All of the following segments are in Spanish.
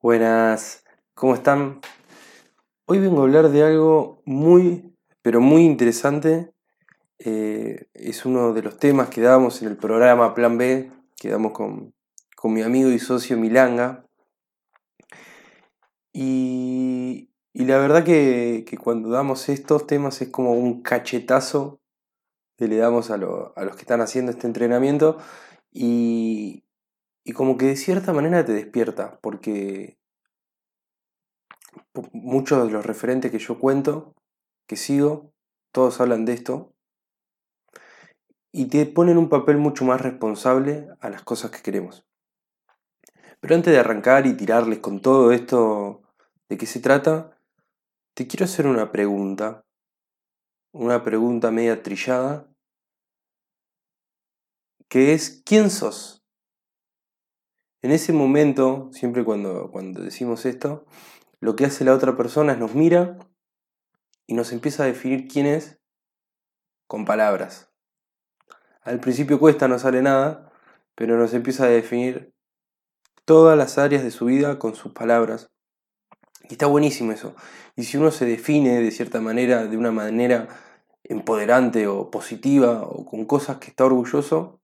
Buenas, ¿cómo están? Hoy vengo a hablar de algo muy, pero muy interesante. Eh, es uno de los temas que damos en el programa Plan B, que damos con, mi amigo y socio Milanga. Y, la verdad que, cuando damos estos temas es como un cachetazo que le damos a, a los que están haciendo este entrenamiento y, y como que de cierta manera te despierta, porque muchos de los referentes que yo cuento, que sigo, todos hablan de esto, y te ponen un papel mucho más responsable a las cosas que queremos. Pero antes de arrancar y tirarles con todo esto de qué se trata, te quiero hacer una pregunta, una pregunta media trillada, que es, ¿quién sos? En ese momento, siempre cuando, cuando decimos esto, lo que hace la otra persona es nos mira y nos empieza a definir quién es con palabras. Al principio cuesta, no sale nada, pero nos empieza a definir todas las áreas de su vida con sus palabras. Y está buenísimo eso. Y si uno se define de cierta manera, de una manera empoderante o positiva o con cosas que está orgulloso,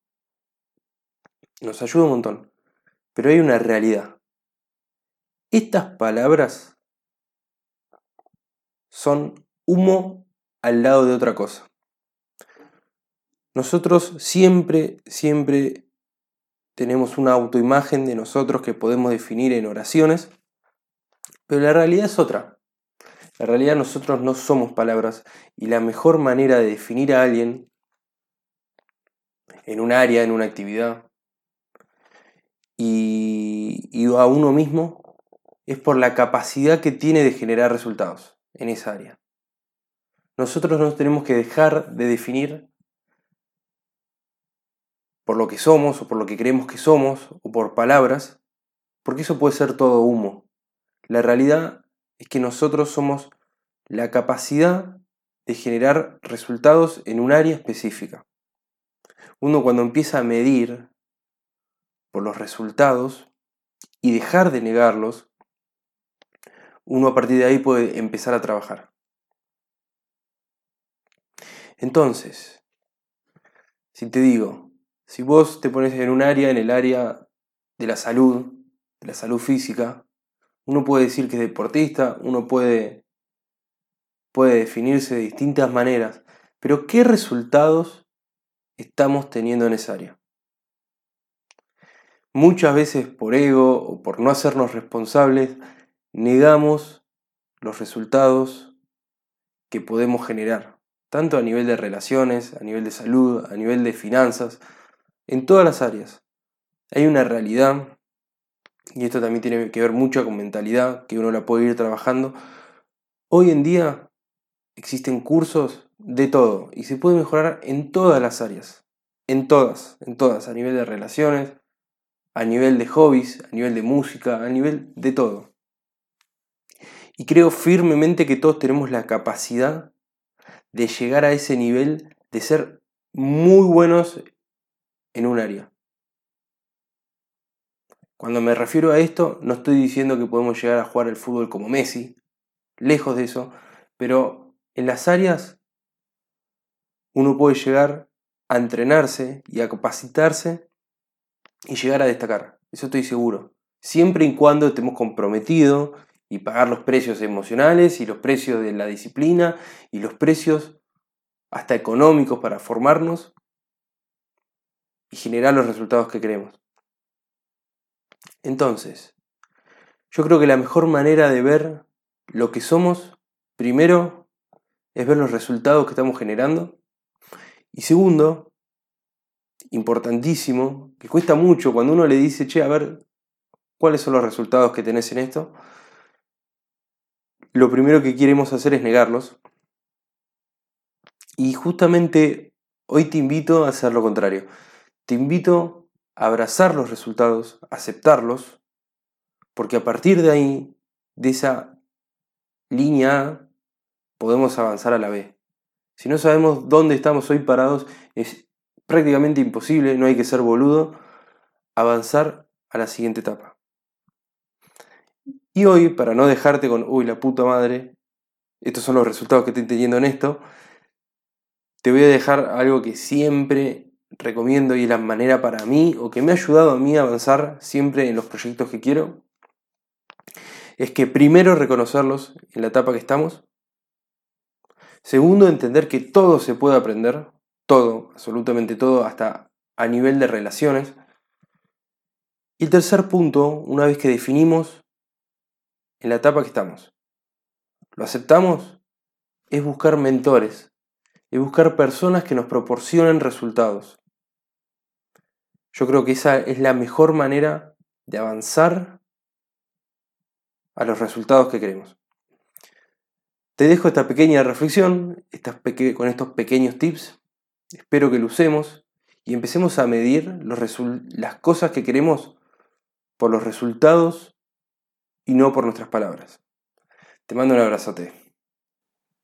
nos ayuda un montón. Pero hay una realidad. Estas palabras son humo al lado de otra cosa. Nosotros siempre, siempre tenemos una autoimagen de nosotros que podemos definir en oraciones, pero la realidad es otra. La realidad nosotros no somos palabras y la mejor manera de definir a alguien en un área, en una actividad, y, a uno mismo es por la capacidad que tiene de generar resultados en esa área. Nosotros nos tenemos que dejar de definir por lo que somos o por lo que creemos que somos o por palabras, porque eso puede ser todo humo. La realidad es que nosotros somos la capacidad de generar resultados en un área específica. Uno cuando empieza a medir por los resultados y dejar de negarlos, uno a partir de ahí puede empezar a trabajar. Entonces, si te digo, si vos te pones en un área, en el área de la salud, de la salud física, uno puede decir que es deportista, uno puede, puede definirse de distintas maneras, pero ¿qué resultados estamos teniendo en esa área? Muchas veces por ego o por no hacernos responsables, negamos los resultados que podemos generar, tanto a nivel de relaciones, a nivel de salud, a nivel de finanzas, en todas las áreas. Hay una realidad, y esto también tiene que ver mucho con mentalidad, que uno la puede ir trabajando. Hoy en día existen cursos de todo y se puede mejorar en todas las áreas, en todas, en todas, a nivel de relaciones, a nivel de hobbies, a nivel de música, a nivel de todo. Y creo firmemente que todos tenemos la capacidad de llegar a ese nivel de ser muy buenos en un área. Cuando me refiero a esto, no estoy diciendo que podemos llegar a jugar el fútbol como Messi, lejos de eso, pero en las áreas uno puede llegar a entrenarse y a capacitarse y llegar a destacar. Eso estoy seguro. Siempre y cuando estemos comprometidos y pagar los precios emocionales y los precios de la disciplina y los precios hasta económicos para formarnos y generar los resultados que queremos. Entonces, yo creo que la mejor manera de ver lo que somos, primero, es ver los resultados que estamos generando. Y segundo, importantísimo, que cuesta mucho cuando uno le dice, che, a ver, ¿cuáles son los resultados que tenés en esto? Lo primero que queremos hacer es negarlos. Y justamente hoy te invito a hacer lo contrario. Te invito a abrazar los resultados, aceptarlos, porque a partir de ahí, de esa línea A, podemos avanzar a la B. Si no sabemos dónde estamos hoy parados, es prácticamente imposible, no hay que ser boludo, avanzar a la siguiente etapa. Y hoy, para no dejarte con, uy, la puta madre, estos son los resultados que estoy teniendo en esto, te voy a dejar algo que siempre recomiendo y es la manera para mí, o que me ha ayudado a mí a avanzar siempre en los proyectos que quiero, es que primero reconocerlos en la etapa que estamos. Segundo, entender que todo se puede aprender, todo, absolutamente todo, hasta a nivel de relaciones. Y el tercer punto, una vez que definimos en la etapa que estamos, lo aceptamos, es buscar mentores, es buscar personas que nos proporcionen resultados. Yo creo que esa es la mejor manera de avanzar a los resultados que queremos. Te dejo esta pequeña reflexión con estos pequeños tips. Espero que lo usemos y empecemos a medir las cosas que queremos por los resultados y no por nuestras palabras. Te mando un abrazote.